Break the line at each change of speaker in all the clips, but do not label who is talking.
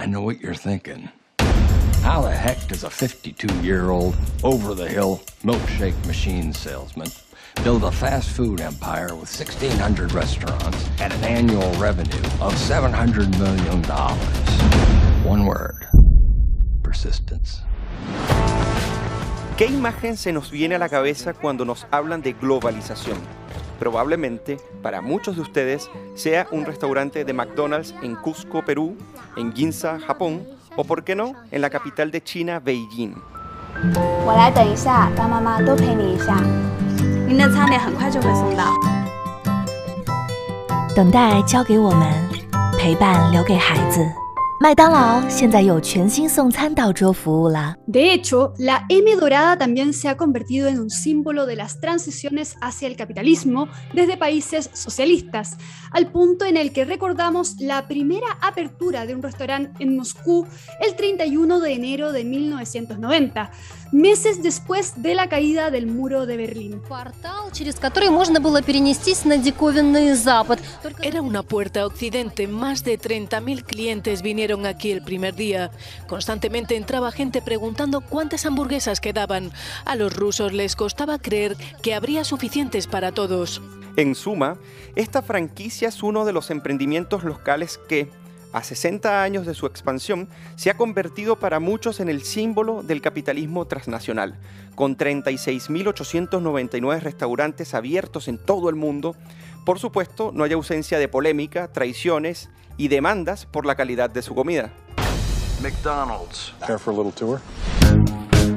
I know what you're thinking. How the heck does a 52 year old, over the hill milkshake machine salesman build a fast food empire with 1,600 restaurants and an annual revenue of $700 million? One word persistence.
¿Qué imagen se nos viene a la cabeza cuando nos hablan de globalización? Probablemente para muchos de ustedes sea un restaurante de McDonald's en Cusco, Perú, en Ginza, Japón, o por qué no, en la capital de China, Beijing.
我来等一下，当妈妈多陪你一下。您的餐点很快就会送到。
等待交给我们，陪伴留给孩子。麦当劳现在有全新送餐到桌服务了。
De hecho, la M dorada también se ha convertido en un símbolo de las transiciones hacia el capitalismo desde países socialistas, al punto en el que recordamos la primera apertura de un restaurante en Moscú el 31 de enero de 1990, meses después de la caída del muro de Berlín.
Era una puerta a Occidente. Más de 30.000 clientes vinieron aquí el primer día. Constantemente entraba gente preguntando cuántas hamburguesas quedaban. A los rusos les costaba creer que habría suficientes para todos.
En suma, esta franquicia es uno de los emprendimientos locales que, a 60 años de su expansión, se ha convertido para muchos en el símbolo del capitalismo transnacional, con 36.899 restaurantes abiertos en todo el mundo. Por supuesto, no hay ausencia de polémica, traiciones y demandas por la calidad de su comida.
McDonald's.
Care for a little tour?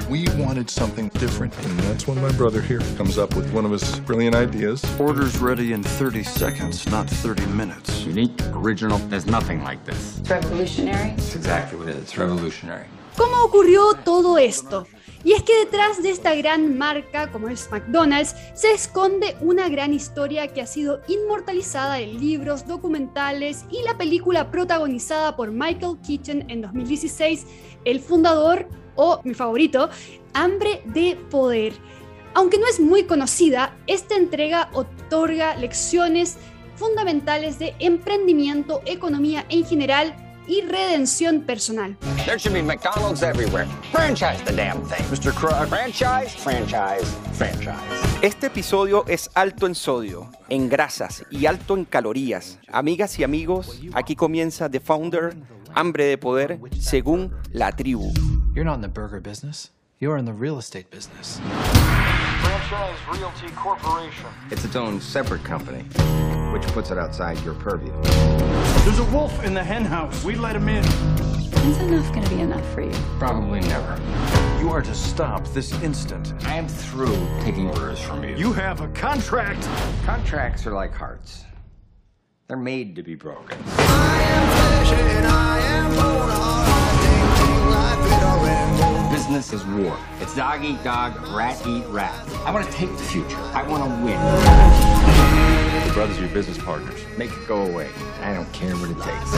We wanted something different, and that's when my brother here comes up with one of his brilliant ideas.
Orders ready in 30 seconds, not 30 minutes. Unique, original, there's nothing like this.
Revolutionary.
It's exactly what it is. It's revolutionary.
¿Cómo ocurrió todo esto? Y es que detrás de esta gran marca como es McDonald's se esconde una gran historia que ha sido inmortalizada en libros, documentales y la película protagonizada por Michael Keaton en 2016, el fundador o mi favorito, Hambre de Poder. Aunque no es muy conocida, esta entrega otorga lecciones fundamentales de emprendimiento, economía en general y redención personal.
There should be McDonald's everywhere. Franchise the damn thing.
Mr. Krug,
Franchise, franchise, franchise.
Este episodio es alto en sodio, en grasas y alto en calorías. Amigas y amigos, aquí comienza The Founder, Hambre de Poder, según la tribu.
You're not in the burger business. You're in the real estate business.
Franchise Realty Corporation.
It's its own separate company, which puts it outside your purview.
There's a wolf in the hen house. We let him in.
When's enough gonna be enough for you?
Probably never.
you are to stop this instant.
I am through taking orders from you.
You have a contract.
Contracts are like hearts. They're made to be broken. Business is war. It's dog eat dog, rat eat rat. I want to take the future. I want to win.
The brothers are your business partners.
Make it go away. I don't care what it takes.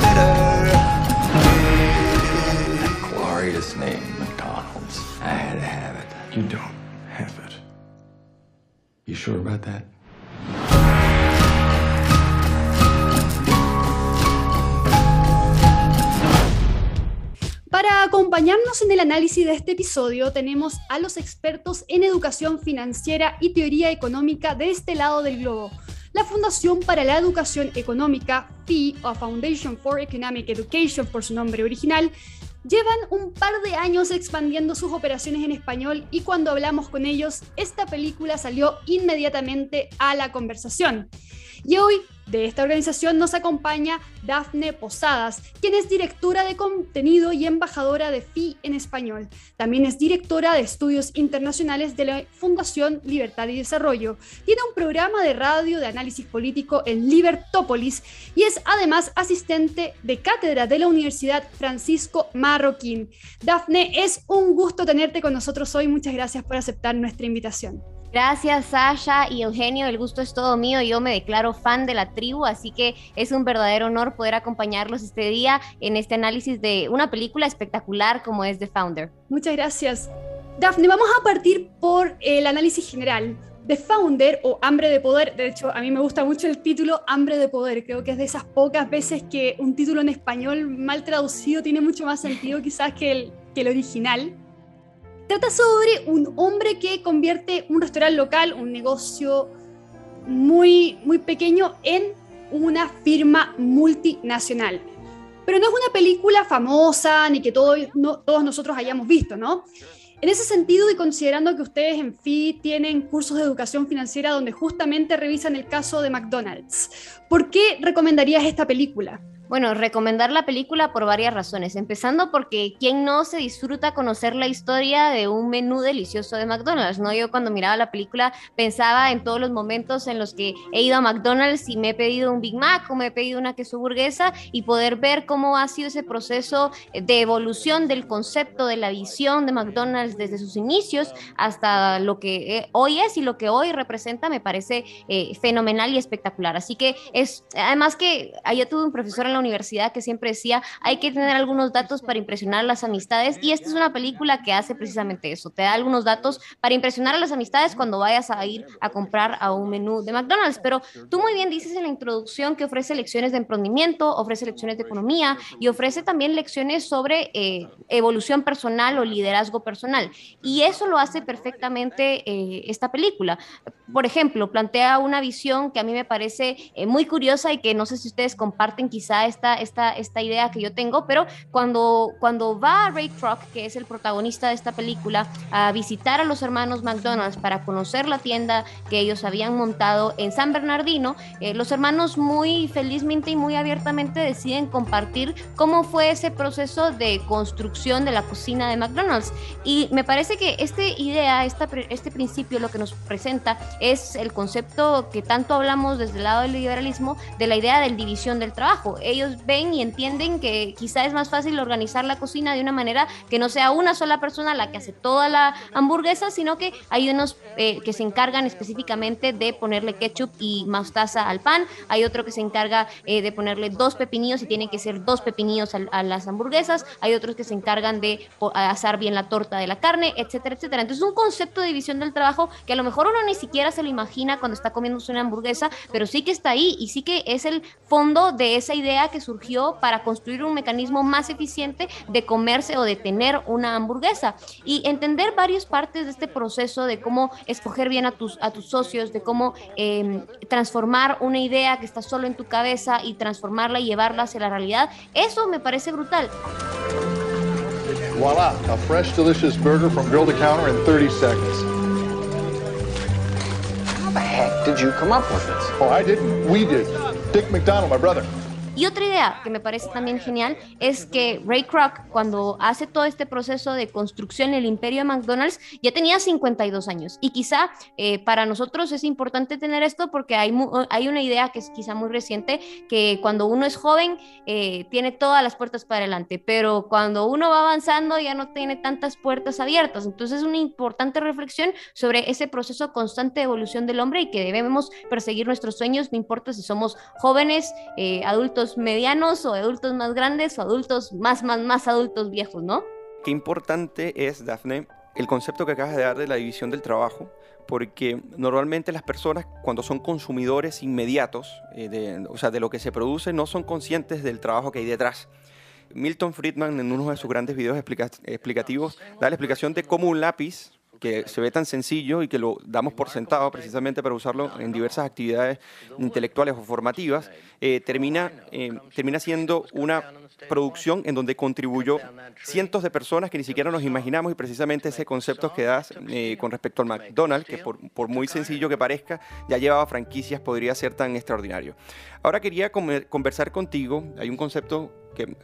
That glorious name, McDonald's. I had to have it.
You don't have it.
You sure about that?
Para acompañarnos en el análisis de este episodio tenemos a los expertos en educación financiera y teoría económica de este lado del globo. La Fundación para la Educación Económica, FEE, o Foundation for Economic Education por su nombre original, llevan un par de años expandiendo sus operaciones en español y cuando hablamos con ellos, esta película salió inmediatamente a la conversación. Y hoy de esta organización nos acompaña Dafne Posadas, quien es directora de contenido y embajadora de FI en español. También es directora de estudios internacionales de la Fundación Libertad y Desarrollo. Tiene un programa de radio de análisis político en Libertópolis y es además asistente de cátedra de la Universidad Francisco Marroquín. Dafne, es un gusto tenerte con nosotros hoy. Muchas gracias por aceptar nuestra invitación.
Gracias Sasha y Eugenio, el gusto es todo mío, yo me declaro fan de la tribu, así que es un verdadero honor poder acompañarlos este día en este análisis de una película espectacular como es The Founder.
Muchas gracias. Dafne, vamos a partir por el análisis general. The Founder o Hambre de Poder, de hecho a mí me gusta mucho el título Hambre de Poder, creo que es de esas pocas veces que un título en español mal traducido tiene mucho más sentido quizás que el, que el original. Trata sobre un hombre que convierte un restaurante local, un negocio muy, muy pequeño, en una firma multinacional. Pero no es una película famosa ni que todos nosotros hayamos visto, ¿no? En ese sentido, y considerando que ustedes en FI tienen cursos de educación financiera donde justamente revisan el caso de McDonald's, ¿por qué recomendarías esta película?
Bueno, recomendar la película por varias razones, empezando porque quien no se disfruta conocer la historia de un menú delicioso de McDonald's, ¿no? Yo cuando miraba la película pensaba en todos los momentos en los que he ido a McDonald's y me he pedido un Big Mac o me he pedido una queso burguesa y poder ver cómo ha sido ese proceso de evolución del concepto, de la visión de McDonald's desde sus inicios hasta lo que eh, hoy es y lo que hoy representa me parece eh, fenomenal y espectacular. Así que es, además que yo tuve un profesor en universidad que siempre decía, hay que tener algunos datos para impresionar las amistades y esta es una película que hace precisamente eso, te da algunos datos para impresionar a las amistades cuando vayas a ir a comprar a un menú de McDonald's. Pero tú muy bien dices en la introducción que ofrece lecciones de emprendimiento, ofrece lecciones de economía y ofrece también lecciones sobre eh, evolución personal o liderazgo personal. Y eso lo hace perfectamente eh, esta película. Por ejemplo, plantea una visión que a mí me parece eh, muy curiosa y que no sé si ustedes comparten quizá esta, esta, esta idea que yo tengo, pero cuando, cuando va Ray Kroc, que es el protagonista de esta película, a visitar a los hermanos McDonald's para conocer la tienda que ellos habían montado en San Bernardino, eh, los hermanos muy felizmente y muy abiertamente deciden compartir cómo fue ese proceso de construcción de la cocina de McDonald's. Y me parece que esta idea, esta, este principio, lo que nos presenta es el concepto que tanto hablamos desde el lado del liberalismo, de la idea del división del trabajo ellos ven y entienden que quizá es más fácil organizar la cocina de una manera que no sea una sola persona la que hace toda la hamburguesa, sino que hay unos eh, que se encargan específicamente de ponerle ketchup y mostaza al pan, hay otro que se encarga eh, de ponerle dos pepinillos y tienen que ser dos pepinillos a, las hamburguesas, hay otros que se encargan de asar bien la torta de la carne, etcétera, etcétera. Entonces es un concepto de división del trabajo que a lo mejor uno ni siquiera se lo imagina cuando está comiendo una hamburguesa, pero sí que está ahí y sí que es el fondo de esa idea que surgió para construir un mecanismo más eficiente de comerse o de tener una hamburguesa y entender varias partes de este proceso de cómo escoger bien a tus, a tus socios, de cómo em, transformar una idea que está solo en tu cabeza y transformarla y llevarla hacia la realidad, eso me parece brutal.
Voila, a fresh, delicious burger from grill to counter in 30 seconds.
How the heck did you come up with this?
Oh, I didn't. We did. Dick McDonald, my brother.
Y otra idea que me parece también genial es que Ray Kroc, cuando hace todo este proceso de construcción el imperio de McDonald's, ya tenía 52 años. Y quizá eh, para nosotros es importante tener esto porque hay, hay una idea que es quizá muy reciente, que cuando uno es joven eh, tiene todas las puertas para adelante, pero cuando uno va avanzando ya no tiene tantas puertas abiertas. Entonces es una importante reflexión sobre ese proceso constante de evolución del hombre y que debemos perseguir nuestros sueños, no importa si somos jóvenes, eh, adultos, medianos o adultos más grandes o adultos más, más, más adultos viejos, ¿no?
Qué importante es, Dafne, el concepto que acabas de dar de la división del trabajo, porque normalmente las personas cuando son consumidores inmediatos, eh, de, o sea, de lo que se produce, no son conscientes del trabajo que hay detrás. Milton Friedman en uno de sus grandes videos explicativos da la explicación de cómo un lápiz que se ve tan sencillo y que lo damos por sentado precisamente para usarlo en diversas actividades intelectuales o formativas, eh, termina, eh, termina siendo una producción en donde contribuyó cientos de personas que ni siquiera nos imaginamos y precisamente ese concepto que das eh, con respecto al McDonald's, que por, por, muy sencillo que parezca, ya llevaba franquicias, podría ser tan extraordinario. Ahora quería conversar contigo, hay un concepto que,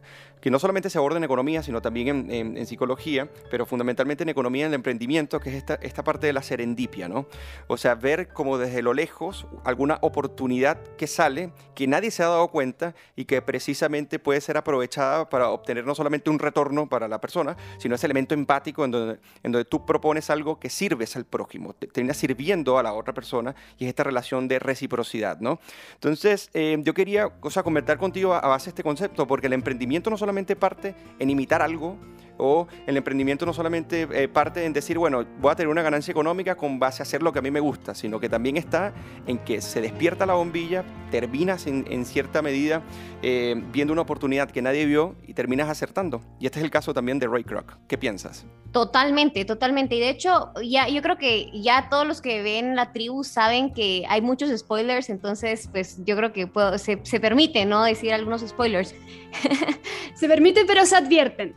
que no solamente se aborda en economía, sino también en, psicología, pero fundamentalmente en economía, en el emprendimiento, que es esta, esta parte de la serendipia, ¿no? O sea, ver como desde lo lejos alguna oportunidad que sale, que nadie se ha dado cuenta y que precisamente puede ser aprovechada para obtener no solamente un retorno para la persona, sino ese elemento empático en donde, en donde tú propones algo que sirves al prójimo, te terminas sirviendo a la otra persona y es esta relación de reciprocidad, ¿no? Entonces, eh, yo quería, o sea, convertir contigo a, a base de este concepto, porque el emprendimiento no solamente parte en imitar algo O el emprendimiento no solamente eh, parte en decir, bueno, voy a tener una ganancia económica con base a hacer lo que a mí me gusta, sino que también está en que se despierta la bombilla, terminas en, cierta medida eh, viendo una oportunidad que nadie vio y terminas acertando. Y este es el caso también de Ray Kroc. ¿Qué piensas?
Totalmente, totalmente. Y de hecho, ya, yo creo que ya todos los que ven la tribu saben que hay muchos spoilers, entonces pues yo creo que se, se permite, ¿no? Decir algunos spoilers.
se permite, pero se advierten.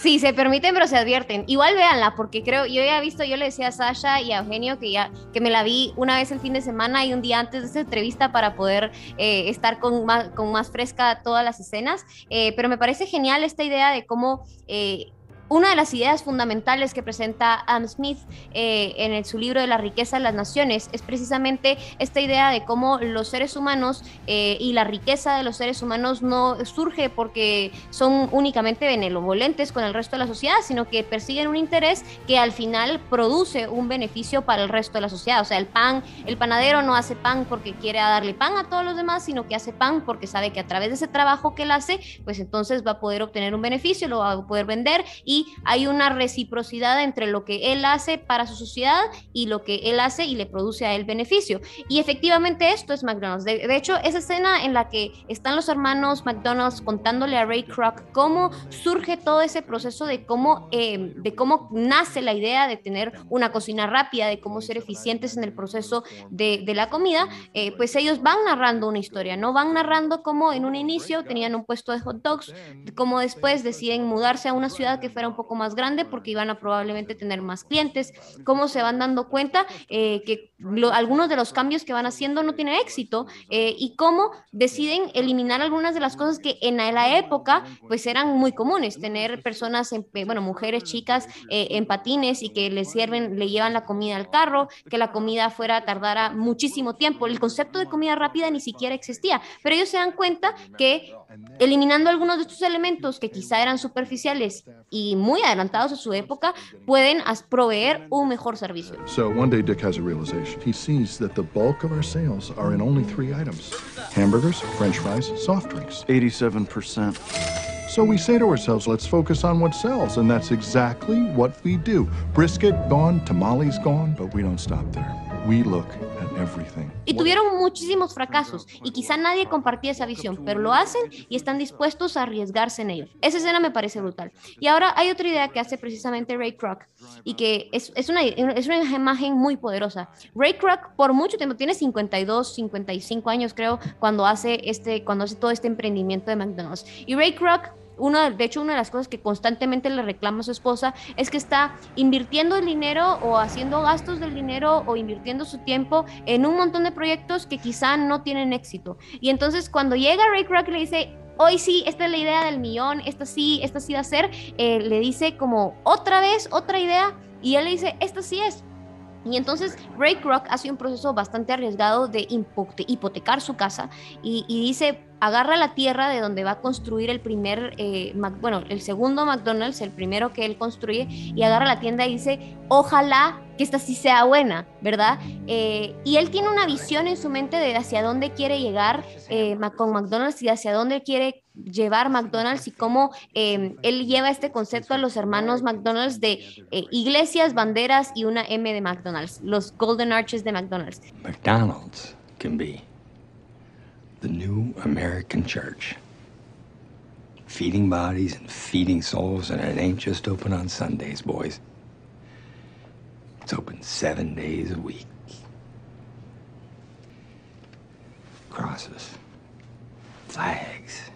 Sí, se permiten, pero se advierten. Igual véanla, porque creo, yo ya he visto, yo le decía a Sasha y a Eugenio que ya, que me la vi una vez el fin de semana y un día antes de esa entrevista para poder eh, estar con más, con más fresca todas las escenas. Eh, pero me parece genial esta idea de cómo eh, una de las ideas fundamentales que presenta Adam Smith eh, en su libro de la riqueza de las naciones es precisamente esta idea de cómo los seres humanos eh, y la riqueza de los seres humanos no surge porque son únicamente benevolentes con el resto de la sociedad, sino que persiguen un interés que al final produce un beneficio para el resto de la sociedad. O sea, el pan, el panadero no hace pan porque quiere darle pan a todos los demás, sino que hace pan porque sabe que a través de ese trabajo que él hace, pues entonces va a poder obtener un beneficio, lo va a poder vender y hay una reciprocidad entre lo que él hace para su sociedad y lo que él hace y le produce a él beneficio. Y efectivamente esto es McDonald's. De, hecho, esa escena en la que están los hermanos McDonald's contándole a Ray Kroc cómo surge todo ese proceso de cómo, eh, de cómo nace la idea de tener una cocina rápida, de cómo ser eficientes en el proceso de, de la comida, eh, pues ellos van narrando una historia, ¿no? Van narrando cómo en un inicio tenían un puesto de hot dogs, cómo después deciden mudarse a una ciudad que fuera un poco más grande porque iban a probablemente tener más clientes, cómo se van dando cuenta eh, que algunos de los cambios que van haciendo no tienen éxito eh, y cómo deciden eliminar algunas de las cosas que en la época pues eran muy comunes, tener personas, en, bueno, mujeres, chicas eh, en patines y que le sirven, le llevan la comida al carro, que la comida fuera tardara muchísimo tiempo. El concepto de comida rápida ni siquiera existía, pero ellos se dan cuenta que eliminando algunos de estos elementos que quizá eran superficiales y muy adelantados a su época, pueden proveer un mejor servicio.
So one day Dick has a realization. He sees that the bulk of our sales are in only three items. Hamburgers, french fries, soft drinks.
87%.
So we say to ourselves, let's focus on what sells, and that's exactly what we do. Brisket gone, tamales gone, but we don't stop there. We look
y tuvieron muchísimos fracasos y quizá nadie compartía esa visión, pero lo hacen y están dispuestos a arriesgarse en ello. Esa escena me parece brutal. Y ahora hay otra idea que hace precisamente Ray Kroc y que es, es, una, es una imagen muy poderosa. Ray Kroc por mucho tiempo, tiene 52, 55 años creo, cuando hace, este, cuando hace todo este emprendimiento de McDonald's. Y Ray Kroc una, de hecho, una de las cosas que constantemente le reclama su esposa es que está invirtiendo el dinero o haciendo gastos del dinero o invirtiendo su tiempo en un montón de proyectos que quizá no tienen éxito. Y entonces cuando llega Ray Kroc le dice, hoy sí, esta es la idea del millón, esta sí, esta sí va a ser, eh, le dice como otra vez, otra idea, y él le dice, esta sí es. Y entonces Ray Kroc hace un proceso bastante arriesgado de hipotecar su casa y, dice, agarra la tierra de donde va a construir el primer, eh, bueno, el segundo McDonald's, el primero que él construye, y agarra la tienda y dice, ojalá que esta sí sea buena, ¿verdad? Eh, y él tiene una visión en su mente de hacia dónde quiere llegar eh, con McDonald's y hacia dónde quiere llevar McDonald's y cómo em, él lleva este concepto a los hermanos McDonald's de eh, iglesias, banderas y una M de McDonald's, los Golden Arches de McDonald's.
McDonald's can be the new American church. Feeding bodies and feeding souls, and it ain't just open on Sundays, boys. It's open seven days a week. Crosses, flags,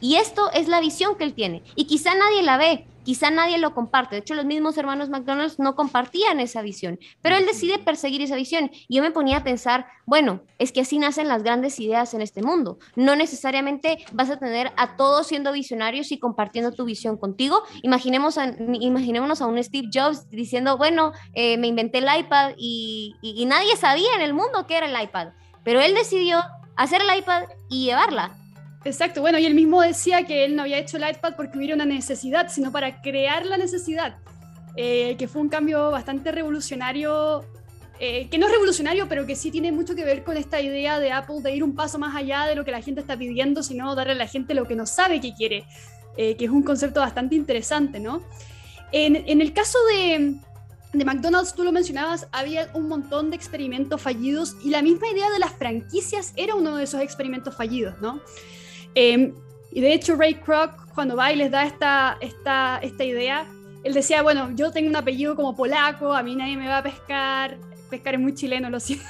Y esto es la visión que él tiene. Y quizá nadie la ve, Quizá nadie lo comparte. De hecho, los mismos hermanos McDonald's no compartían esa visión, pero él decide perseguir esa visión. Y yo me ponía a pensar, bueno, es que así nacen las grandes ideas en este mundo. No necesariamente vas a tener a todos siendo visionarios y compartiendo tu visión contigo. Imaginemos imaginémonos a un Steve Jobs diciendo, bueno, eh, me inventé el iPad y, y nadie sabía en el mundo qué era el iPad, pero él decidió hacer el iPad y llevarla.
Exacto, bueno, y él mismo decía que él no había hecho el iPad porque hubiera una necesidad, sino para crear la necesidad, eh, que fue un cambio bastante revolucionario eh, que no es revolucionario, pero que sí tiene mucho que ver con esta idea de Apple de ir un paso más allá de lo que la gente está pidiendo, sino darle a la gente lo que no sabe que quiere, eh, que es un concepto bastante interesante, ¿no? En, en el caso de, de McDonald's, tú lo mencionabas, había un montón de experimentos fallidos y la misma idea de las franquicias era uno de esos experimentos fallidos, ¿no? Eh, y de hecho Ray Kroc, cuando va y les da esta, esta, esta idea, él decía, bueno, yo tengo un apellido como polaco, a mí nadie me va a pescar, pescar es muy chileno, lo siento.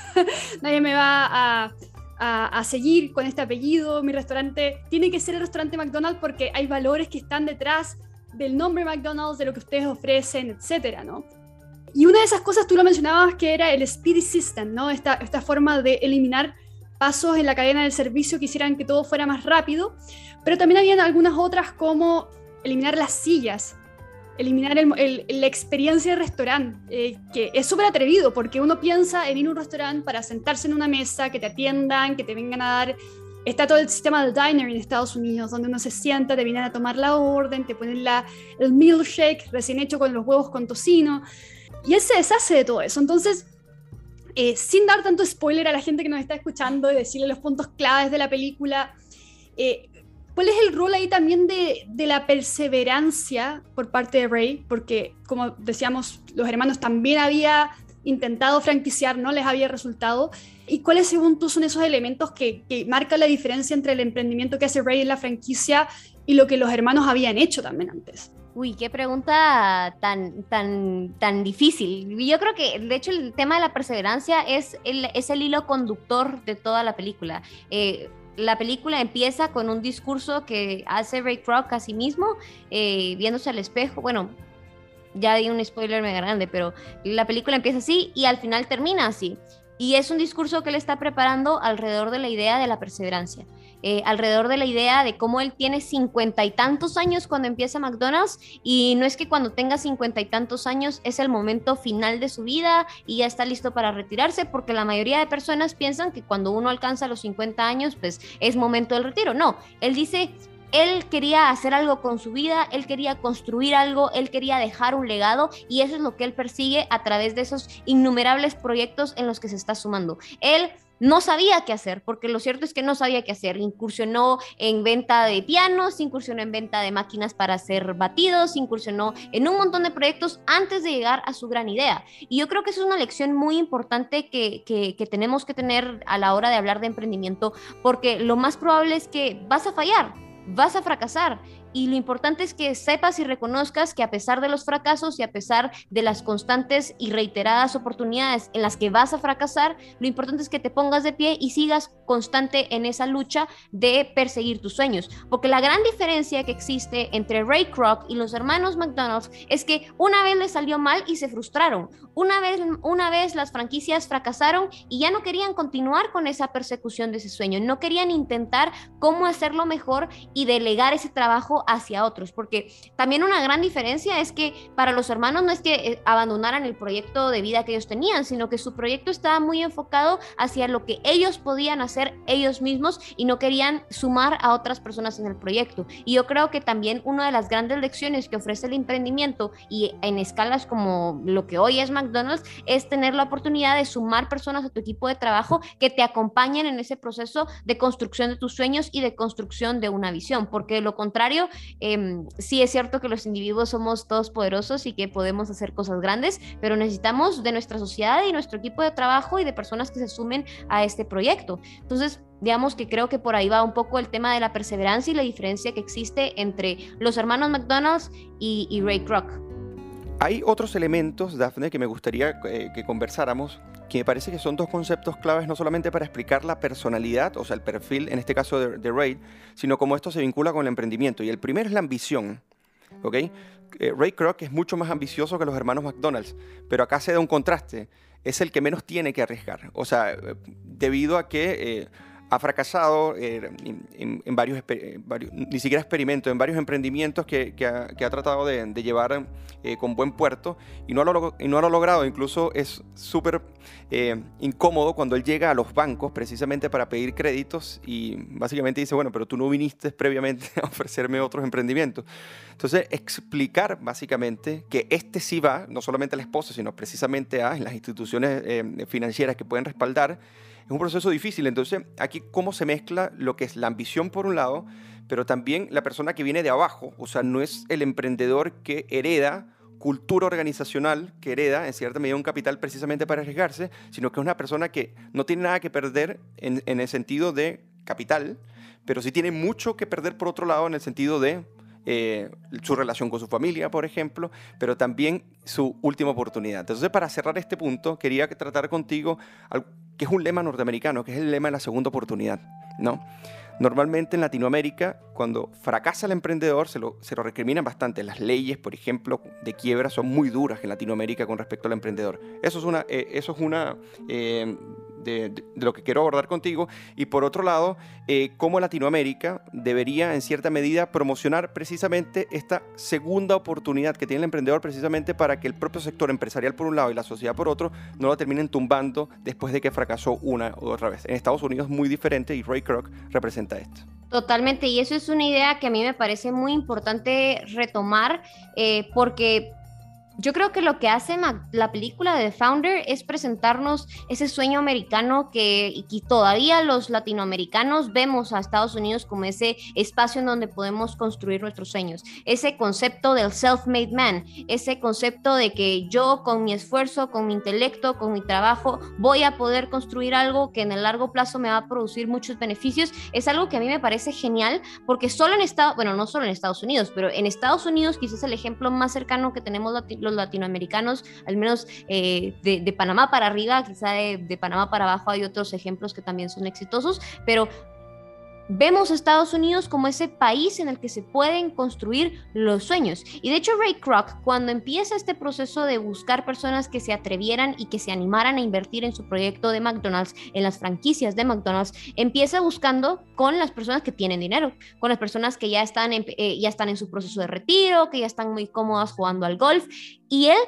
Nadie me va a, a, a, seguir con este apellido. Mi restaurante tiene que ser el restaurante McDonald's porque hay valores que están detrás del nombre McDonald's, de lo que ustedes ofrecen, etcétera, ¿no? Y una de esas cosas tú lo mencionabas que era el Speedy System, ¿no? Esta, esta forma de eliminar pasos en la cadena del servicio que hicieran que todo fuera más rápido, pero también habían algunas otras como eliminar las sillas, eliminar el, el, la experiencia de restaurante, eh, que es súper atrevido porque uno piensa en ir a un restaurante para sentarse en una mesa, que te atiendan, que te vengan a dar... Está todo el sistema del diner en Estados Unidos, donde uno se sienta, te vienen a tomar la orden, te ponen la, el milkshake recién hecho con los huevos con tocino, y él se deshace de todo eso. Entonces, eh, sin dar tanto spoiler a la gente que nos está escuchando y decirle los puntos claves de la película, eh, ¿Cuál es el rol ahí también de, la perseverancia por parte de Ray? Porque, como decíamos, los hermanos también había intentado franquiciar, no les había resultado. ¿Y cuáles, según tú, son esos elementos que, que marcan la diferencia entre el emprendimiento que hace Ray en la franquicia y lo que los hermanos habían hecho también antes?
Uy, qué pregunta tan, tan, tan difícil. Yo creo que, de hecho, el tema de la perseverancia es el, es el hilo conductor de toda la película. Eh, la película empieza con un discurso que hace Ray Kroc a sí mismo, eh, viéndose al espejo. Bueno, ya di un spoiler mega grande, pero la película empieza así y al final termina así. Y es un discurso que él está preparando alrededor de la idea de la perseverancia. Eh, alrededor de la idea de cómo él tiene cincuenta y tantos años cuando empieza McDonald's y no es que cuando tenga cincuenta y tantos años es el momento final de su vida y ya está listo para retirarse, porque la mayoría de personas piensan que cuando uno alcanza los 50 años, pues es momento del retiro. No, él dice, él quería hacer algo con su vida, él quería construir algo, él quería dejar un legado y eso es lo que él persigue a través de esos innumerables proyectos en los que se está sumando. Él no sabía qué hacer, porque lo cierto es que no sabía qué hacer. Incursionó en venta de pianos, incursionó en venta de máquinas para hacer batidos, incursionó en un montón de proyectos antes de llegar a su gran idea. Y yo creo que es una lección muy importante que, que, que tenemos que tener a la hora de hablar de emprendimiento, porque lo más probable es que vas a fallar, vas a fracasar y lo importante es que sepas y reconozcas que a pesar de los fracasos y a pesar de las constantes y reiteradas oportunidades en las que vas a fracasar, lo importante es que te pongas de pie y sigas constante en esa lucha de perseguir tus sueños. Porque la gran diferencia que existe entre Ray Kroc y los hermanos McDonald's es que una vez les salió mal y se frustraron. Una vez, una vez las franquicias fracasaron y ya no querían continuar con esa persecución de ese sueño. No querían intentar cómo hacerlo mejor y delegar ese trabajo hacia otros, porque también una gran diferencia es que para los hermanos no es que eh, abandonaran el proyecto de vida que ellos tenían, sino que su proyecto estaba muy enfocado hacia lo que ellos podían hacer ellos mismos y no querían sumar a otras personas en el proyecto. Y yo creo que también una de las grandes lecciones que ofrece el emprendimiento y en escalas como lo que hoy es McDonald's es tener la oportunidad de sumar personas a tu equipo de trabajo que te acompañen en ese proceso de construcción de tus sueños y de construcción de una visión, porque de lo contrario eh, sí es cierto que los individuos somos todos poderosos y que podemos hacer cosas grandes, pero necesitamos de nuestra sociedad y nuestro equipo de trabajo y de personas que se sumen a este proyecto. Entonces, digamos que creo que por ahí va un poco el tema de la perseverancia y la diferencia que existe entre los hermanos McDonald's y, Ray Kroc.
Hay otros elementos, Daphne, que me gustaría eh, que conversáramos, que me parece que son dos conceptos claves no solamente para explicar la personalidad, o sea, el perfil, en este caso de, de Ray, sino cómo esto se vincula con el emprendimiento. Y el primero es la ambición. ¿ok? Eh, Ray Kroc es mucho más ambicioso que los hermanos McDonald's, pero acá se da un contraste. Es el que menos tiene que arriesgar. O sea, debido a que... Eh, ha fracasado eh, en, varios, ni siquiera experimentos, en varios emprendimientos que, ha, tratado de, llevar eh, con buen puerto y no, lo, y no lo ha logrado. Incluso es súper eh, incómodo cuando él llega a los bancos precisamente para pedir créditos y básicamente dice, bueno, pero tú no viniste previamente a ofrecerme otros emprendimientos. Entonces, explicar básicamente que este sí va, no solamente a la esposa, sino precisamente a las instituciones financieras que pueden respaldar, es un proceso difícil. Entonces, aquí cómo se mezcla lo que es la ambición por un lado, pero también la persona que viene de abajo. O sea, no es el emprendedor que hereda cultura organizacional, que hereda en cierta medida un capital precisamente para arriesgarse, sino que es una persona que no tiene nada que perder en, el sentido de capital, pero sí tiene mucho que perder por otro lado en el sentido de eh, su relación con su familia, por ejemplo, pero también su última oportunidad. Entonces, para cerrar este punto, quería tratar contigo que es un lema norteamericano, que es el lema de la segunda oportunidad, ¿no? Normalmente en Latinoamérica, cuando fracasa el emprendedor, se lo, se lo recriminan bastante. Las leyes, por ejemplo, de quiebra son muy duras en Latinoamérica con respecto al emprendedor. Eso es una, eh, eso es una eh, de, lo que quiero abordar contigo. Y por otro lado, eh, cómo Latinoamérica debería en cierta medida promocionar precisamente esta segunda oportunidad que tiene el emprendedor precisamente para que el propio sector empresarial por un lado y la sociedad por otro no lo terminen tumbando después de que fracasó una u otra vez. En Estados Unidos muy diferente y Ray Kroc representa esto.
Totalmente, y eso es una idea que a mí me parece muy importante retomar eh, porque yo creo que lo que hace la película de The Founder es presentarnos ese sueño americano que, todavía los latinoamericanos vemos a Estados Unidos como ese espacio en donde podemos construir nuestros sueños. Ese concepto del self-made man, ese concepto de que yo con mi esfuerzo, con mi intelecto, con mi trabajo, voy a poder construir algo que en el largo plazo me va a producir muchos beneficios, es algo que a mí me parece genial porque solo en Estados, bueno, no solo en Estados Unidos, pero en Estados Unidos quizás el ejemplo más cercano que tenemos los latinoamericanos, al menos eh, de, Panamá para arriba, quizá de, de Panamá para abajo hay otros ejemplos que también son exitosos, pero Vemos a Estados Unidos como ese país en el que se pueden construir los sueños. Y de hecho Ray Kroc, cuando empieza este proceso de buscar personas que se atrevieran y que se animaran a invertir en su proyecto de McDonald's, en las franquicias de McDonald's, empieza buscando con las personas que tienen dinero, con las personas que ya están en, eh, ya están en su proceso de retiro, que ya están muy cómodas jugando al golf. Y él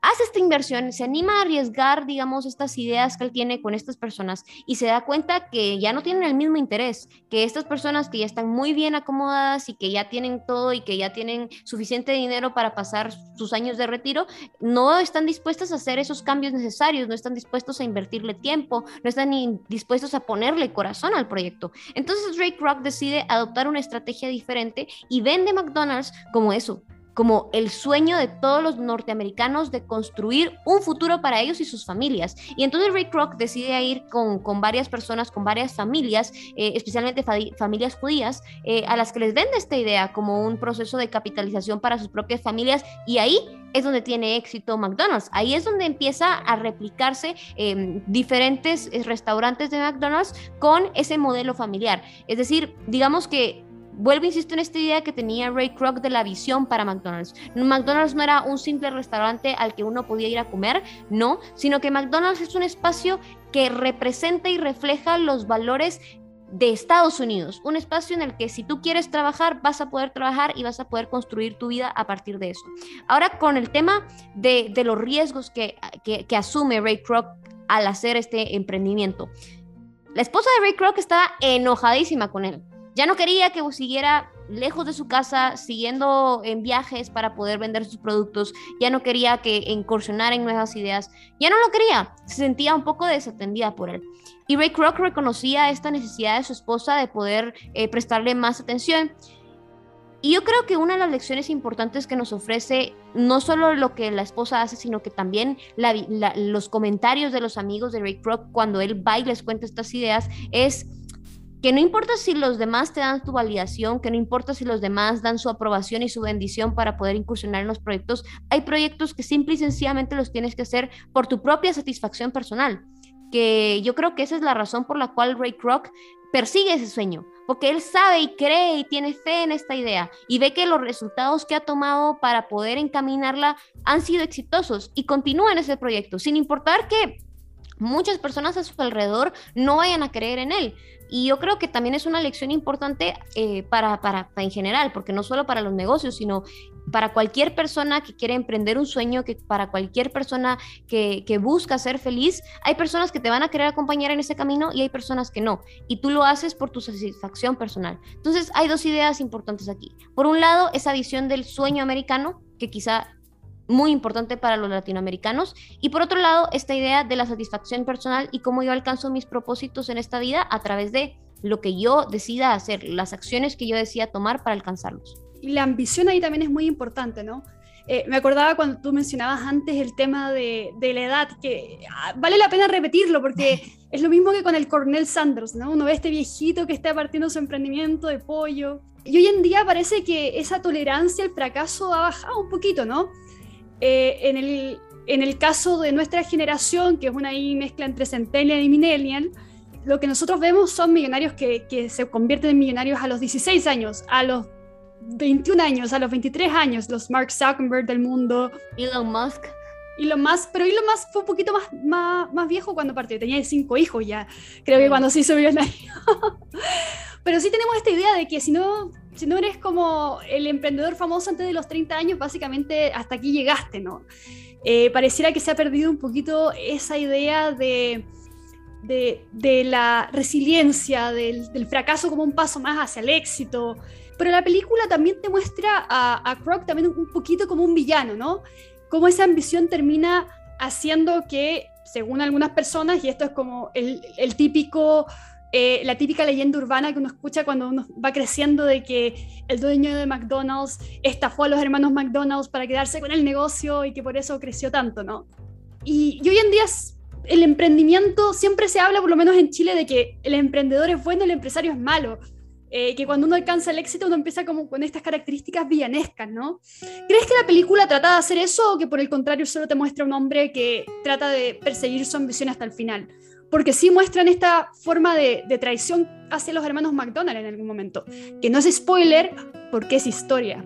hace esta inversión, se anima a arriesgar, digamos, estas ideas que él tiene con estas personas y se da cuenta que ya no tienen el mismo interés, que estas personas que ya están muy bien acomodadas y que ya tienen todo y que ya tienen suficiente dinero para pasar sus años de retiro, no están dispuestas a hacer esos cambios necesarios, no están dispuestos a invertirle tiempo, no están ni dispuestos a ponerle corazón al proyecto. Entonces Drake Rock decide adoptar una estrategia diferente y vende McDonald's como eso, como el sueño de todos los norteamericanos de construir un futuro para ellos y sus familias. Y entonces Ray Kroc decide ir con, con varias personas, con varias familias, eh, especialmente familias judías, eh, a las que les vende esta idea como un proceso de capitalización para sus propias familias y ahí es donde tiene éxito McDonald's. Ahí es donde empieza a replicarse eh, diferentes restaurantes de McDonald's con ese modelo familiar. Es decir, digamos que Vuelvo, insisto en esta idea que tenía Ray Kroc de la visión para McDonald's. McDonald's no era un simple restaurante al que uno podía ir a comer, no, sino que McDonald's es un espacio que representa y refleja los valores de Estados Unidos, un espacio en el que si tú quieres trabajar, vas a poder trabajar y vas a poder construir tu vida a partir de eso. Ahora, con el tema de, los riesgos que, que, asume Ray Kroc al hacer este emprendimiento, la esposa de Ray Kroc estaba enojadísima con él ya no quería que siguiera lejos de su casa, siguiendo en viajes para poder vender sus productos. Ya no quería que incursionara en nuevas ideas. Ya no lo quería. Se sentía un poco desatendida por él. Y Ray Kroc reconocía esta necesidad de su esposa de poder eh, prestarle más atención. Y yo creo que una de las lecciones importantes que nos ofrece no solo lo que la esposa hace, sino que también los comentarios de los amigos de Ray Kroc cuando él va y les cuenta estas ideas es que no importa si los demás te dan tu validación, que no importa si los demás dan su aprobación y su bendición para poder incursionar en los proyectos, hay proyectos que simple y sencillamente los tienes que hacer por tu propia satisfacción personal. Que yo creo que esa es la razón por la cual Ray Kroc persigue ese sueño, porque él sabe y cree y tiene fe en esta idea y ve que los resultados que ha tomado para poder encaminarla han sido exitosos y continúa en ese proyecto, sin importar que muchas personas a su alrededor no vayan a creer en él. Y yo creo que también es una lección importante eh, para, para, en general, porque no solo para los negocios, sino para cualquier persona que quiere emprender un sueño, que para cualquier persona que, que, busca ser feliz, hay personas que te van a querer acompañar en ese camino y hay personas que no. Y tú lo haces por tu satisfacción personal. Entonces hay dos ideas importantes aquí. Por un lado, esa visión del sueño americano, que quizá muy importante para los latinoamericanos. Y por otro lado, esta idea de la satisfacción personal y cómo yo alcanzo mis propósitos en esta vida a través de lo que yo decida hacer, las acciones que yo decida tomar para alcanzarlos.
Y la ambición ahí también es muy importante, ¿no? Eh, me acordaba cuando tú mencionabas antes el tema de, de la edad, que ah, vale la pena repetirlo porque es lo mismo que con el Cornel Sanders, ¿no? Uno ve este viejito que está partiendo su emprendimiento de pollo. Y hoy en día parece que esa tolerancia al fracaso ha bajado un poquito, ¿no? Eh, en, el, en el caso de nuestra generación, que es una mezcla entre centennial y millennial, lo que nosotros vemos son millonarios que, que, se convierten en millonarios a los 16 años, a los 21 años, a los 23 años, los Mark Zuckerberg del mundo.
Elon Musk.
Elon Musk, pero Elon Musk fue un poquito más, más, más viejo cuando partió, tenía cinco hijos ya, creo que cuando se hizo millonario. pero sí tenemos esta idea de que si no si no eres como el emprendedor famoso antes de los 30 años, básicamente hasta aquí llegaste, ¿no? Eh, pareciera que se ha perdido un poquito esa idea de, de, la resiliencia, del, del, fracaso como un paso más hacia el éxito. Pero la película también te muestra a, a Croc también un poquito como un villano, ¿no? Cómo esa ambición termina haciendo que, según algunas personas, y esto es como el, el típico eh, la típica leyenda urbana que uno escucha cuando uno va creciendo de que el dueño de McDonald's estafó a los hermanos McDonald's para quedarse con el negocio y que por eso creció tanto, ¿no? Y, hoy en día el emprendimiento siempre se habla, por lo menos en Chile, de que el emprendedor es bueno, el empresario es malo. Eh, que cuando uno alcanza el éxito uno empieza como con estas características villanescas, ¿no? ¿Crees que la película trata de hacer eso o que por el contrario solo te muestra un hombre que trata de perseguir su ambición hasta el final? Porque sí muestran esta forma de, traición hacia los hermanos McDonald en algún momento, que no es spoiler porque es historia.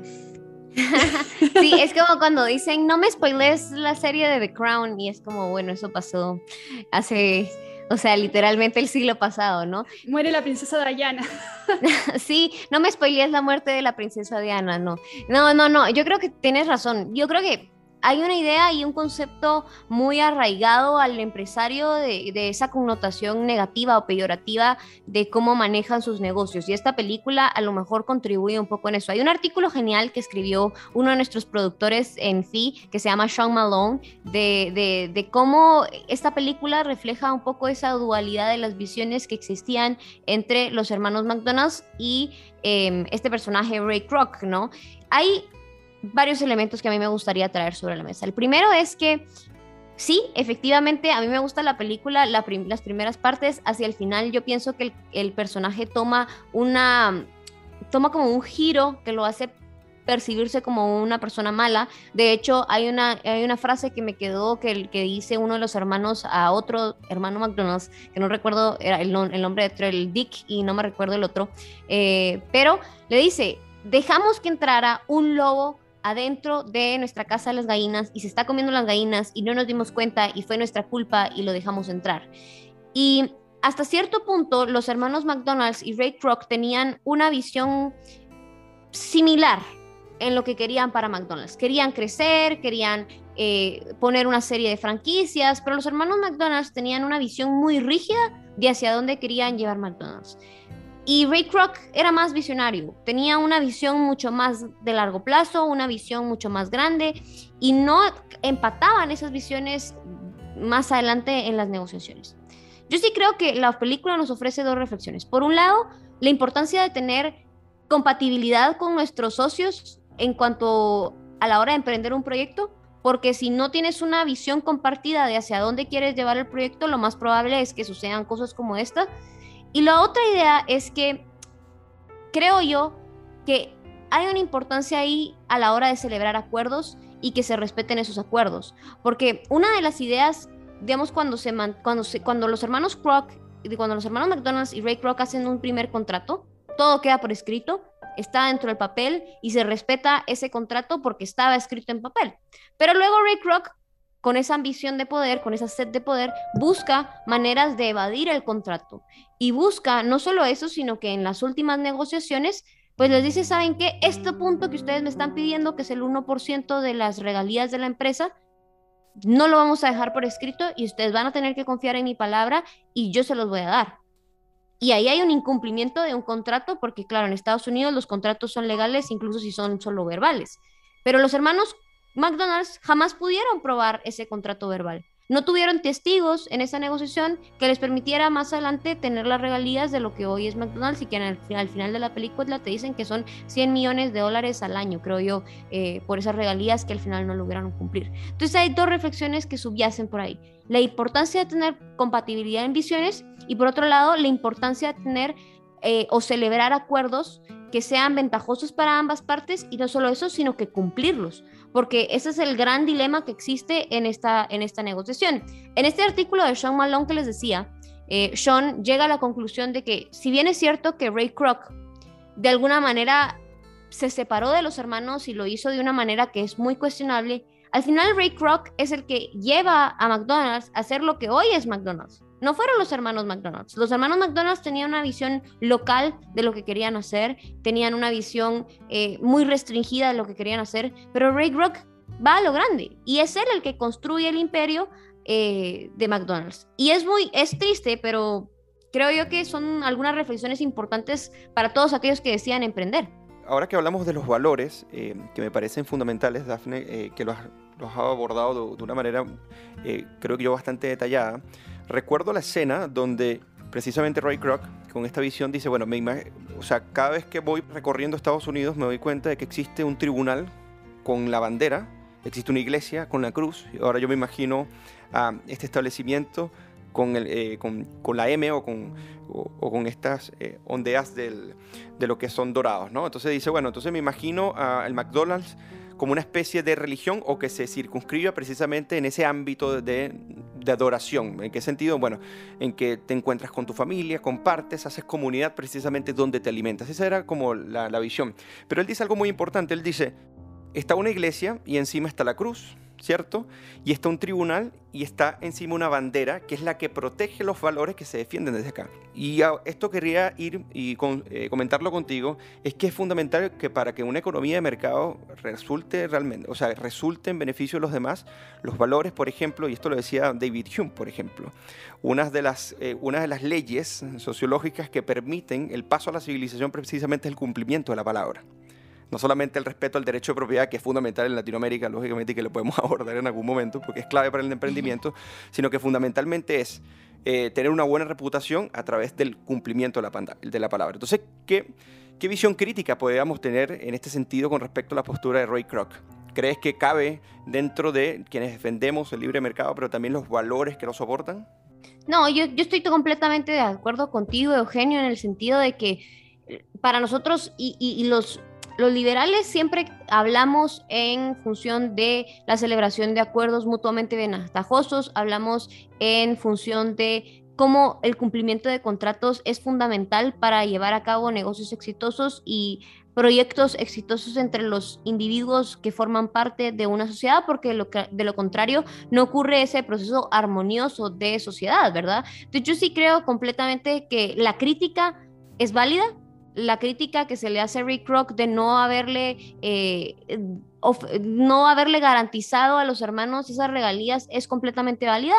sí, es como cuando dicen, no me spoiles la serie de The Crown y es como, bueno, eso pasó hace, o sea, literalmente el siglo pasado, ¿no?
Muere la princesa Diana.
sí, no me spoilees la muerte de la princesa Diana, no. No, no, no, yo creo que tienes razón. Yo creo que hay una idea y un concepto muy arraigado al empresario de, esa connotación negativa o peyorativa de cómo manejan sus negocios. Y esta película a lo mejor contribuye un poco en eso. Hay un artículo genial que escribió uno de nuestros productores en FI, que se llama Sean Malone, de, cómo esta película refleja un poco esa dualidad de las visiones que existían entre los hermanos McDonald's y em, este personaje Ray Kroc, ¿no? Hay varios elementos que a mí me gustaría traer sobre la mesa. El primero es que sí, efectivamente, a mí me gusta la película, las primeras partes, hacia el final yo pienso que el, personaje toma una, toma como un giro que lo hace percibirse como una persona mala. De hecho, hay una, hay una frase que me quedó que, que dice uno de los hermanos a otro hermano McDonald's, que no recuerdo era el, nombre de el Dick y no me recuerdo el otro, eh, pero le dice, dejamos que entrara un lobo adentro de nuestra casa las gallinas y se está comiendo las gallinas y no nos dimos cuenta y fue nuestra culpa y lo dejamos entrar. Y hasta cierto punto los hermanos McDonald's y Ray Kroc tenían una visión similar en lo que querían para McDonald's. Querían crecer, querían eh, poner una serie de franquicias, pero los hermanos McDonald's tenían una visión muy rígida de hacia dónde querían llevar McDonald's. Y Ray Kroc era más visionario, tenía una visión mucho más de largo plazo, una visión mucho más grande y no empataban esas visiones más adelante en las negociaciones. Yo sí creo que la película nos ofrece dos reflexiones. Por un lado, la importancia de tener compatibilidad con nuestros socios en cuanto a la hora de emprender un proyecto, porque si no tienes una visión compartida de hacia dónde quieres llevar el proyecto, lo más probable es que sucedan cosas como esta y la otra idea es que creo yo que hay una importancia ahí a la hora de celebrar acuerdos y que se respeten esos acuerdos. Porque una de las ideas, digamos, cuando, se cuando, se, cuando los hermanos Kroc, cuando los hermanos McDonald's y Ray Kroc hacen un primer contrato, todo queda por escrito, está dentro del papel y se respeta ese contrato porque estaba escrito en papel. Pero luego Ray Kroc con esa ambición de poder, con esa sed de poder, busca maneras de evadir el contrato. Y busca no solo eso, sino que en las últimas negociaciones, pues les dice, ¿saben qué? Este punto que ustedes me están pidiendo, que es el 1% de las regalías de la empresa, no lo vamos a dejar por escrito y ustedes van a tener que confiar en mi palabra y yo se los voy a dar. Y ahí hay un incumplimiento de un contrato, porque claro, en Estados Unidos los contratos son legales incluso si son solo verbales. Pero los hermanos McDonald's jamás pudieron probar ese contrato verbal. No tuvieron testigos en esa negociación que les permitiera más adelante tener las regalías de lo que hoy es McDonald's y que al, final de la película te dicen que son 100 millones de dólares al año, creo yo, eh, por esas regalías que al final no lograron cumplir. Entonces hay dos reflexiones que subyacen por ahí. La importancia de tener compatibilidad en visiones y por otro lado la importancia de tener eh, o celebrar acuerdos que sean ventajosos para ambas partes y no solo eso, sino que cumplirlos porque ese es el gran dilema que existe en esta, en esta negociación. En este artículo de Sean Malone que les decía, eh, Sean llega a la conclusión de que si bien es cierto que Ray Kroc de alguna manera se separó de los hermanos y lo hizo de una manera que es muy cuestionable, al final Ray Kroc es el que lleva a McDonald's a hacer lo que hoy es McDonald's. No fueron los hermanos McDonald's. Los hermanos McDonald's tenían una visión local de lo que querían hacer, tenían una visión eh, muy restringida de lo que querían hacer, pero Ray Kroc va a lo grande y es él el que construye el imperio eh, de McDonald's. Y es muy, es triste, pero creo yo que son algunas reflexiones importantes para todos aquellos que decían emprender.
Ahora que hablamos de los valores, eh, que me parecen fundamentales, Dafne, que los, los has abordado de, de una manera, creo que yo bastante detallada, Recuerdo la escena donde precisamente Ray Kroc con esta visión dice, bueno, me o sea, cada vez que voy recorriendo Estados Unidos me doy cuenta de que existe un tribunal con la bandera, existe una iglesia con la cruz, ahora yo me imagino a este establecimiento eh, con, la M o con, o, con estas eh, ondeas de lo que son dorados, ¿no? Entonces dice, bueno, entonces me imagino al McDonald's como una especie de religión o que se circunscriba precisamente en ese ámbito de, adoración. ¿En qué sentido? Bueno, en que te encuentras con tu familia, compartes, haces comunidad precisamente donde te alimentas. Esa era como la visión. Pero él dice algo muy importante. Él dice, está una iglesia y encima está la cruz. ¿Cierto? Y está un tribunal y está encima una bandera que es la que protege los valores que se defienden desde acá. Y esto quería ir y eh, comentarlo contigo, es que es fundamental que para que una economía de mercado resulte realmente, o sea, resulte en beneficio de los demás, los valores, por ejemplo, y esto lo decía David Hume, por ejemplo, una de las, eh, una de las leyes sociológicas que permiten el paso a la civilización precisamente es el cumplimiento de la palabra no solamente el respeto al derecho de propiedad, que es fundamental en Latinoamérica, lógicamente, y que lo podemos abordar en algún momento, porque es clave para el emprendimiento, sino que fundamentalmente es eh, tener una buena reputación a través del cumplimiento de la, de la palabra. Entonces, ¿qué, ¿qué visión crítica podríamos tener en este sentido con respecto a la postura de Roy Kroc? ¿Crees que cabe dentro de quienes defendemos el libre mercado, pero también los valores que lo soportan?
No, yo, yo estoy completamente de acuerdo contigo, Eugenio, en el sentido de que eh, para nosotros y, y los los liberales siempre hablamos en función de la celebración de acuerdos mutuamente ventajosos, hablamos en función de cómo el cumplimiento de contratos es fundamental para llevar a cabo negocios exitosos y proyectos exitosos entre los individuos que forman parte de una sociedad, porque de lo contrario no ocurre ese proceso armonioso de sociedad, ¿verdad? Entonces yo sí creo completamente que la crítica es válida, la crítica que se le hace a Rick Rock de no haberle, eh, no haberle garantizado a los hermanos esas regalías es completamente válida,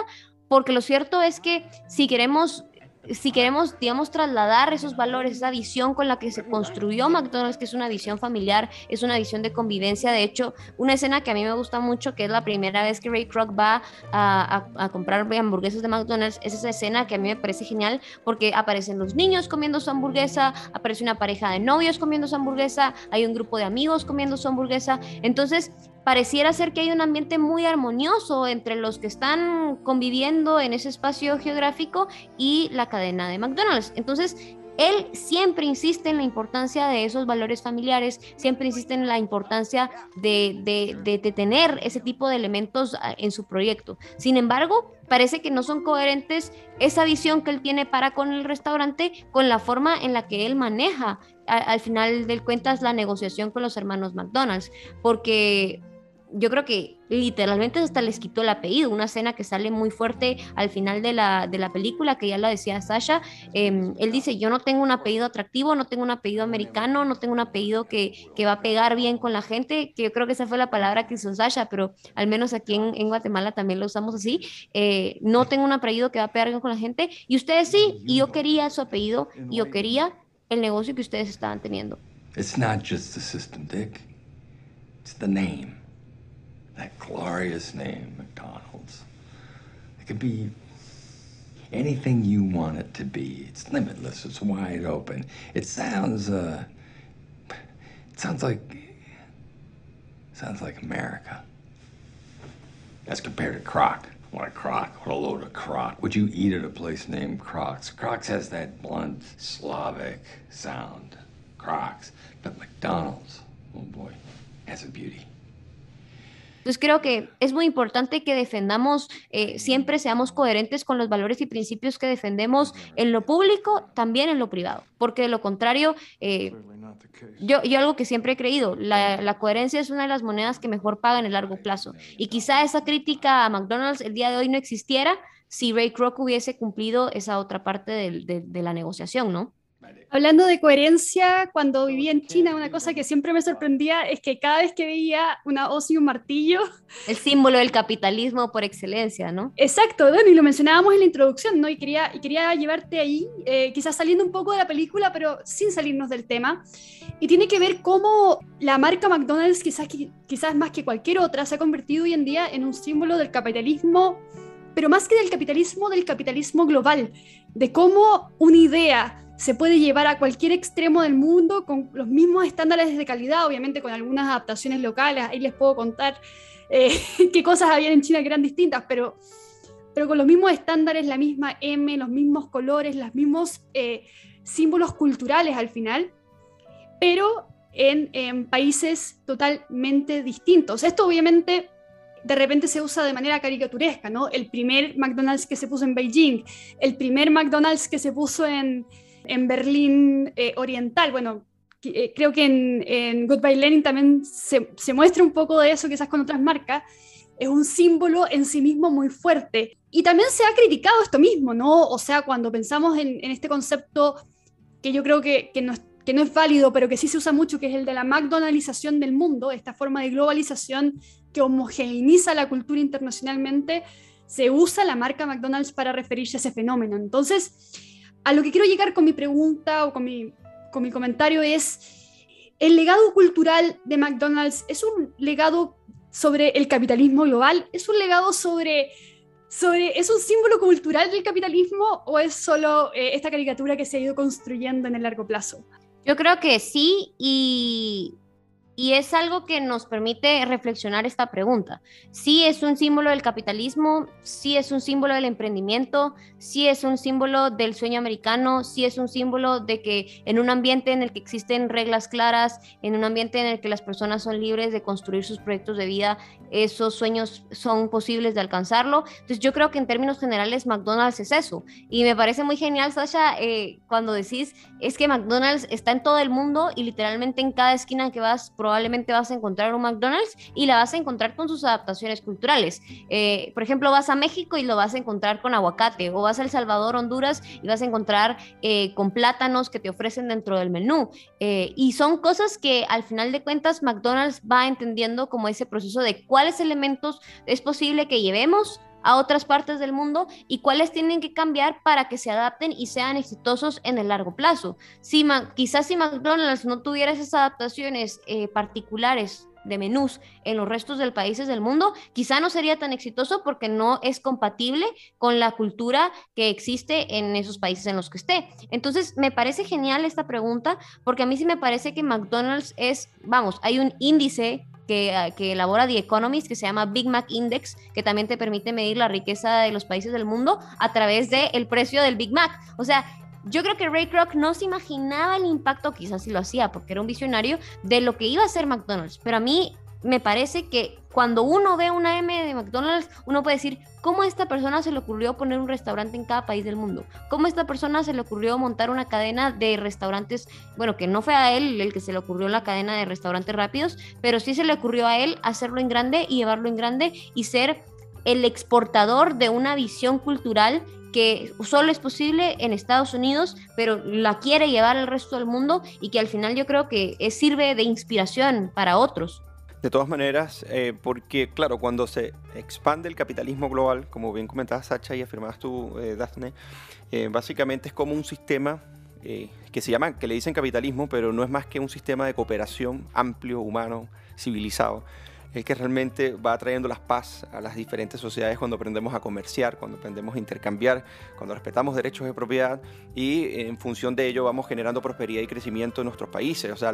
porque lo cierto es que si queremos si queremos, digamos, trasladar esos valores, esa visión con la que se construyó McDonald's, que es una visión familiar, es una visión de convivencia. De hecho, una escena que a mí me gusta mucho, que es la primera vez que Ray Kroc va a, a, comprar hamburguesas de McDonald's, es esa escena que a mí me parece genial porque aparecen los niños comiendo su hamburguesa, aparece una pareja de novios comiendo su hamburguesa, hay un grupo de amigos comiendo su hamburguesa. Entonces, pareciera ser que hay un ambiente muy armonioso entre los que están conviviendo en ese espacio geográfico y la cadena de McDonald's. Entonces, él siempre insiste en la importancia de esos valores familiares, siempre insiste en la importancia de, de, tener ese tipo de elementos ah, en su proyecto. Sin embargo, parece que no son coherentes esa visión que él tiene para con el restaurante con la forma en la que él maneja al final del cuentas la negociación con los hermanos McDonald's, porque yo creo que literalmente hasta les quitó el apellido, una escena que sale muy fuerte al final de la, de la película, que ya la decía Sasha, em, él dice, yo no tengo un apellido atractivo, no tengo un apellido americano, no tengo un apellido que, que, va a pegar bien con la gente, que yo creo que esa fue la palabra que hizo Sasha, pero al menos aquí en, en Guatemala también lo usamos así, eh, no tengo un apellido que va a pegar bien con la gente, y ustedes sí, y yo quería su apellido, y yo quería el negocio que ustedes estaban teniendo.
It's not just the system, Dick. It's the name. That glorious name, McDonald's. It could be anything you want it to be. It's limitless. It's wide open. It sounds, uh, it sounds like, sounds like America. As compared to Croc. What a crock. What a load of crock. Would you eat at a place named Crocs? Crocs has that blunt Slavic sound. Crocs. But McDonald's, oh boy, has a beauty.
Entonces creo que es muy importante que defendamos, eh, siempre seamos coherentes con los valores y principios que defendemos en lo público, también en lo privado, porque de lo contrario, eh, yo, yo algo que siempre he creído, la, la, coherencia es una de las monedas que mejor pagan en el largo plazo. Y quizá esa crítica a McDonald's el día de hoy no existiera si Ray Kroc hubiese cumplido esa otra parte de, de, de la negociación, ¿no?
Hablando de coherencia, cuando vivía en China, una cosa que siempre me sorprendía es que cada vez que veía una hoz y un martillo...
El símbolo del capitalismo por excelencia, ¿no?
Exacto, bueno, y lo mencionábamos en la introducción, ¿no? Y quería, y quería llevarte ahí, eh, quizás saliendo un poco de la película, pero sin salirnos del tema. Y tiene que ver cómo la marca McDonald's, quizás, quizás más que cualquier otra, se ha convertido hoy en día en un símbolo del capitalismo, pero más que del capitalismo, del capitalismo global, de cómo una idea se puede llevar a cualquier extremo del mundo con los mismos estándares de calidad, obviamente con algunas adaptaciones locales. Ahí les puedo contar eh, qué cosas había en China que eran distintas, pero, pero con los mismos estándares, la misma M, los mismos colores, los mismos eh, símbolos culturales al final, pero en, en países totalmente distintos. Esto obviamente de repente se usa de manera caricaturesca, ¿no? El primer McDonald's que se puso en Beijing, el primer McDonald's que se puso en, en Berlín eh, Oriental. Bueno, eh, creo que en, en, Goodbye Lenin también se, se, muestra un poco de eso, quizás con otras marcas. Es un símbolo en sí mismo muy fuerte. Y también se ha criticado esto mismo, ¿no? O sea, cuando pensamos en, en este concepto que yo creo que, que, no es, que no es válido, pero que sí se usa mucho, que es el de la McDonaldización del mundo, esta forma de globalización que homogeneiza la cultura internacionalmente, se usa la marca McDonald's para referirse a ese fenómeno. Entonces, a lo que quiero llegar con mi pregunta o con mi, con mi comentario es, ¿el legado cultural de McDonald's es un legado sobre el capitalismo global? ¿Es un legado sobre, sobre es un símbolo cultural del capitalismo o es solo eh, esta caricatura que se ha ido construyendo en el largo plazo?
Yo creo que sí y y es algo que nos permite reflexionar esta pregunta. Sí es un símbolo del capitalismo, sí es un símbolo del emprendimiento, sí es un símbolo del sueño americano, sí es un símbolo de que en un ambiente en el que existen reglas claras, en un ambiente en el que las personas son libres de construir sus proyectos de vida, esos sueños son posibles de alcanzarlo. Entonces yo creo que en términos generales McDonald's es eso. Y me parece muy genial, Sasha, eh, cuando decís, es que McDonald's está en todo el mundo y literalmente en cada esquina que vas probablemente vas a encontrar un McDonald's y la vas a encontrar con sus adaptaciones culturales. Eh, por ejemplo, vas a México y lo vas a encontrar con aguacate, o vas a El Salvador, Honduras y vas a encontrar eh, con plátanos que te ofrecen dentro del menú. Eh, y son cosas que al final de cuentas McDonald's va entendiendo como ese proceso de cuáles elementos es posible que llevemos a otras partes del mundo y cuáles tienen que cambiar para que se adapten y sean exitosos en el largo plazo. Si quizás si McDonald's no tuviera esas adaptaciones eh, particulares de menús en los restos del países del mundo, quizá no sería tan exitoso porque no es compatible con la cultura que existe en esos países en los que esté. Entonces, me parece genial esta pregunta porque a mí sí me parece que McDonald's es, vamos, hay un índice que, que, elabora The Economist, que se llama Big Mac Index, que también te permite medir la riqueza de los países del mundo a través del el precio del Big Mac. O sea, yo creo que Ray Kroc no se imaginaba el impacto, quizás si lo hacía porque era un visionario, de lo que iba a hacer McDonald's. Pero a mí me parece que cuando uno ve una M de McDonald's, uno puede decir, ¿cómo a esta persona se le ocurrió poner un restaurante en cada país del mundo? ¿Cómo a esta persona se le ocurrió montar una cadena de restaurantes? Bueno, que no fue a él el que se le ocurrió la cadena de restaurantes rápidos, pero sí se le ocurrió a él hacerlo en grande y llevarlo en grande y ser el exportador de una visión cultural que solo es posible en Estados Unidos, pero la quiere llevar al resto del mundo y que al final yo creo que sirve de inspiración para otros.
De todas maneras, eh, porque claro, cuando se expande el capitalismo global, como bien comentabas Sacha y afirmabas tú, eh, Daphne, eh, básicamente es como un sistema que se llama, que le dicen capitalismo, pero no es más que un sistema de cooperación amplio, humano, civilizado el que realmente va trayendo las paz a las diferentes sociedades cuando aprendemos a comerciar, cuando aprendemos a intercambiar, cuando respetamos derechos de propiedad y en función de ello vamos generando prosperidad y crecimiento en nuestros países, o sea,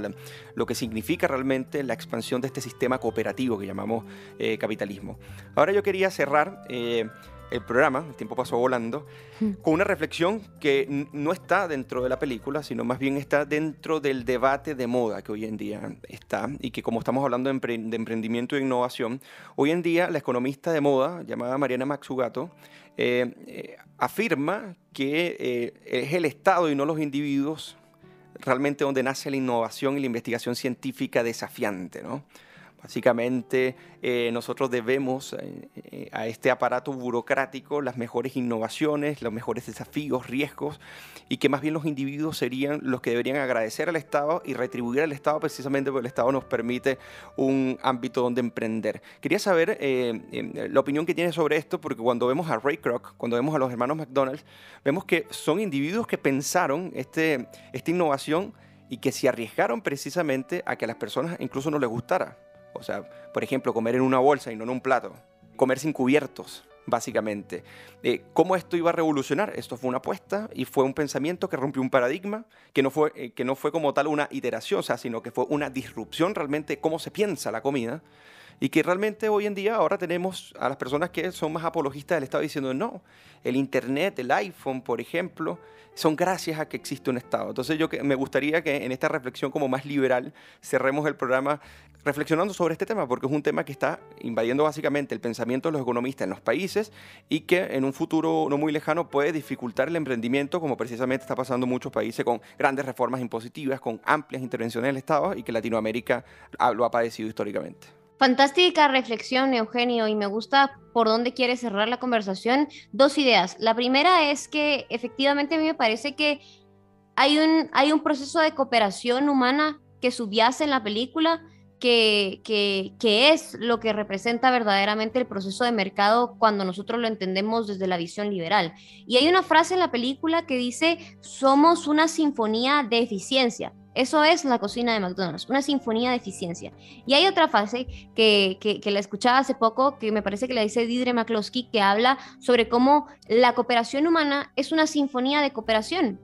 lo que significa realmente la expansión de este sistema cooperativo que llamamos eh, capitalismo. Ahora yo quería cerrar... Eh, el programa, el tiempo pasó volando, hmm. con una reflexión que no está dentro de la película, sino más bien está dentro del debate de moda que hoy en día está y que como estamos hablando de, emprendimiento e innovación, hoy en día la economista de moda llamada Mariana Maxugato eh, eh, afirma que eh, es el Estado y no los individuos realmente donde nace la innovación y la investigación científica desafiante, ¿no? Básicamente, eh, nosotros debemos eh, eh, a este aparato burocrático las mejores innovaciones, los mejores desafíos, riesgos, y que más bien los individuos serían los que deberían agradecer al Estado y retribuir al Estado precisamente porque el Estado nos permite un ámbito donde emprender. Quería saber la opinión que tienes sobre esto, porque cuando vemos a Ray Kroc, cuando vemos a los hermanos McDonald's, vemos que son individuos que pensaron este, esta innovación y que se arriesgaron precisamente a que a las personas incluso no les gustara. O sea, por ejemplo, comer en una bolsa y no en un plato. Comer sin cubiertos, básicamente. Eh, ¿Cómo esto iba a revolucionar? Esto fue una apuesta y fue un pensamiento que rompió un paradigma, que no fue, eh, que no fue como tal una iteración, o sea, sino que fue una disrupción realmente cómo se piensa la comida y que realmente hoy en día ahora tenemos a las personas que son más apologistas del Estado diciendo no, el Internet, el iPhone, por ejemplo, son gracias a que existe un Estado. Entonces yo me gustaría que en esta reflexión como más liberal cerremos el programa reflexionando sobre este tema, porque es un tema que está invadiendo básicamente el pensamiento de los economistas en los países y que en un futuro no muy lejano puede dificultar el emprendimiento, como precisamente está pasando en muchos países con grandes reformas impositivas, con amplias intervenciones del Estado y que Latinoamérica lo ha padecido históricamente.
Fantástica reflexión, Eugenio, y me gusta por dónde quiere cerrar la conversación. Dos ideas. La primera es que efectivamente a mí me parece que hay un, hay un proceso de cooperación humana que subyace en la película, que, que, que, es lo que representa verdaderamente el proceso de mercado cuando nosotros lo entendemos desde la visión liberal. Y hay una frase en la película que dice, somos una sinfonía de eficiencia. Eso es la cocina de McDonald's, una sinfonía de eficiencia. Y hay otra fase que, que, la escuchaba hace poco, que me parece que la dice Didre McCloskey, que habla sobre cómo la cooperación humana es una sinfonía de cooperación.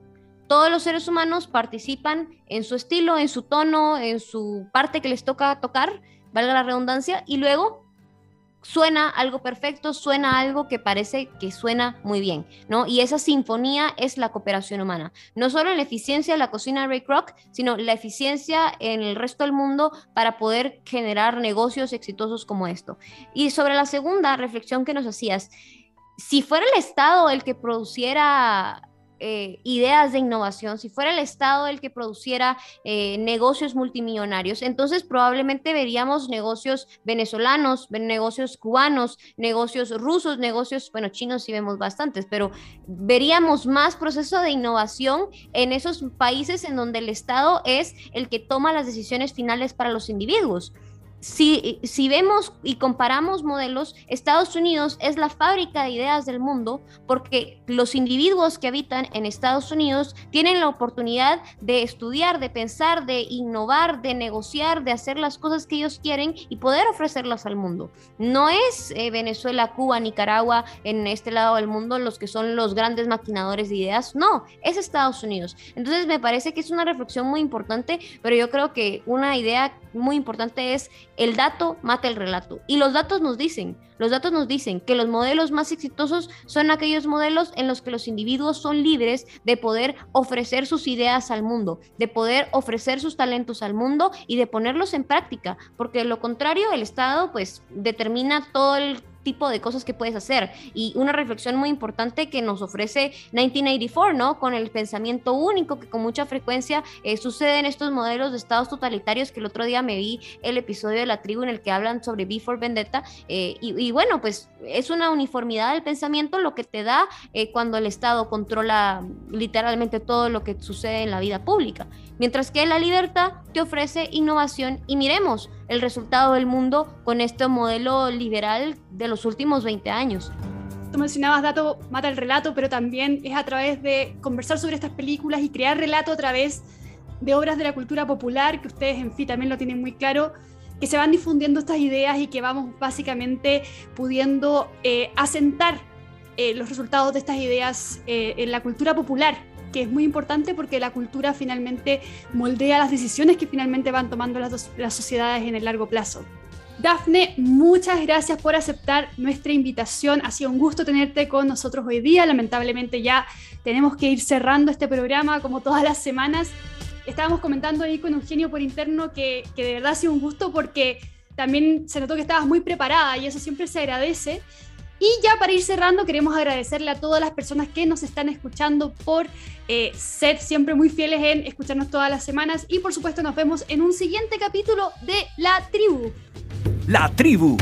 Todos los seres humanos participan en su estilo, en su tono, en su parte que les toca tocar, valga la redundancia, y luego suena algo perfecto, suena algo que parece que suena muy bien, ¿no? Y esa sinfonía es la cooperación humana. No solo la eficiencia de la cocina de Ray Kroc, sino la eficiencia en el resto del mundo para poder generar negocios exitosos como esto. Y sobre la segunda reflexión que nos hacías, si fuera el Estado el que produciera eh, ideas de innovación, si fuera el Estado el que produciera eh, negocios multimillonarios, entonces probablemente veríamos negocios venezolanos, negocios cubanos, negocios rusos, negocios, bueno, chinos sí vemos bastantes, pero veríamos más proceso de innovación en esos países en donde el Estado es el que toma las decisiones finales para los individuos si, vemos y comparamos modelos, Estados Unidos es la fábrica de ideas del mundo porque los individuos que habitan en Estados Unidos tienen la oportunidad de estudiar, de pensar, de innovar, de negociar, de hacer las cosas que ellos quieren y poder ofrecerlas al mundo. No es eh, Venezuela, Cuba, Nicaragua en este lado del mundo los que son los grandes maquinadores de ideas, no, es Estados Unidos. Entonces me parece que es una reflexión muy importante, pero yo creo que una idea muy importante es el dato mata el relato. Y los datos nos dicen, los datos nos dicen que los modelos más exitosos son aquellos modelos en los que los individuos son libres de poder ofrecer sus ideas al mundo, de poder ofrecer sus talentos al mundo y de ponerlos en práctica, porque de lo contrario el Estado pues determina todo el tipo de cosas que puedes hacer. Y una reflexión muy importante que nos ofrece 1984, ¿no? Con el pensamiento único que con mucha frecuencia eh, sucede en estos modelos de estados totalitarios, que el otro día me vi el episodio de la tribu en el que hablan sobre Before Vendetta. Eh, y, bueno, pues es una uniformidad del pensamiento lo que te da eh, cuando el Estado controla literalmente todo lo que sucede en la vida pública. Mientras que la libertad te ofrece innovación y miremos el resultado del mundo con este modelo liberal de los últimos 20 años.
Tú mencionabas dato mata el relato, pero también es a través de conversar sobre estas películas y crear relato a través de obras de la cultura popular, que ustedes en fin también lo tienen muy claro, que se van difundiendo estas ideas y que vamos básicamente pudiendo eh, asentar eh, los resultados de estas ideas eh, en la cultura popular que es muy importante porque la cultura finalmente moldea las decisiones que finalmente van tomando las, las sociedades en el largo plazo. Dafne, muchas gracias por aceptar nuestra invitación. Ha sido un gusto tenerte con nosotros hoy día. Lamentablemente ya tenemos que ir cerrando este programa como todas las semanas. Estábamos comentando ahí con Eugenio por interno que, que de verdad ha sido un gusto porque también se notó que estabas muy preparada y eso siempre se agradece. Y ya para ir cerrando, queremos agradecerle a todas las personas que nos están escuchando por eh, ser siempre muy fieles en escucharnos todas las semanas. Y por supuesto nos vemos en un siguiente capítulo de La Tribu.
La Tribu